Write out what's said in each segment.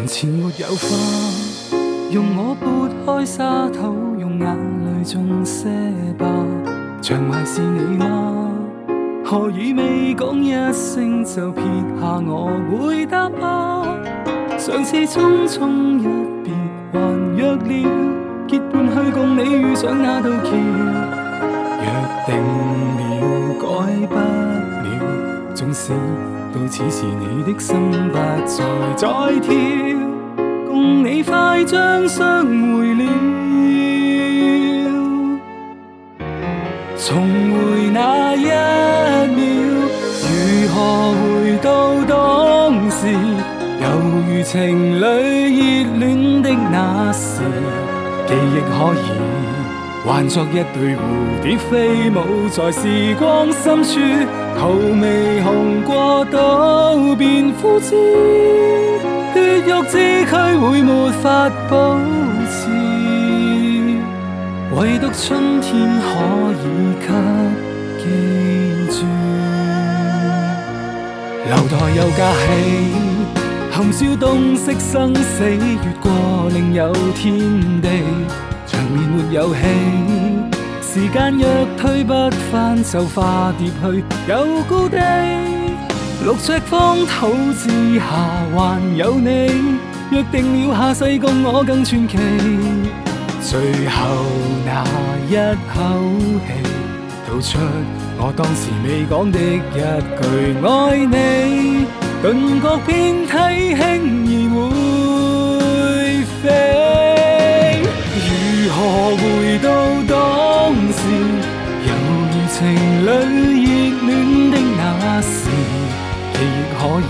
眼前没有花，用我拨开沙土，用眼泪种些吧。像坏是你吗？何以未讲一声就撇下我回答吧？上次匆匆一别还约了结伴去共你遇上那道桥，约定了改不了，纵使到此时你的心不再在跳，共你快将相会了，重回那一秒，如何回到当时？犹如情侣热恋的那时，记忆可以幻作一对蝴蝶飞舞在时光深处，头未红过都变枯枝，血肉之躯会没法保持，唯独春天可以给记住。楼台又架起。含笑洞悉生死，越过另有天地。场面没有戏，时间若推不翻，就化蝶去有高地。六尺方土之下，还有你。约定了下世共我更传奇。最后那一口气，吐出我当时未讲的一句爱你。顿觉遍体轻情侣热恋的那时，记忆可以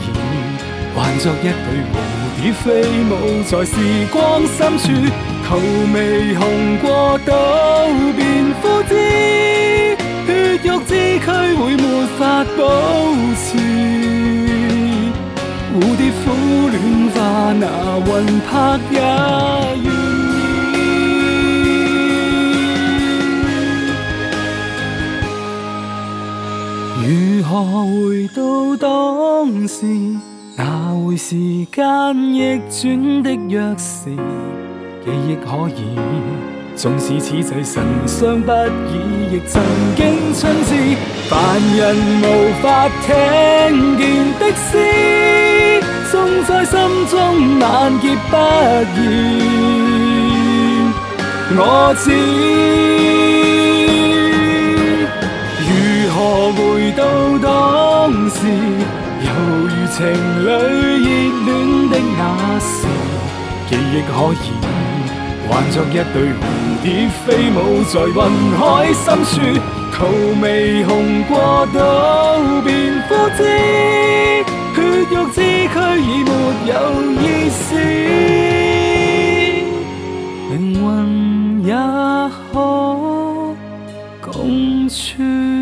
幻作一对蝴蝶飞舞在时光深处，头未红过都变枯枝，血肉之躯会没法保持。蝴蝶苦恋化，那魂魄也如何回到当时？那会时间逆转的钥匙，记忆可以。纵使此际神伤不已，亦曾经春至。凡人无法听见的诗，送在心中难结不言。我知，是，犹如情侣热恋的那时，记忆可以幻作一对蝴蝶飞舞在云海深处，逃未过都变枯枝，血肉之躯已没有意思，灵魂也可共存。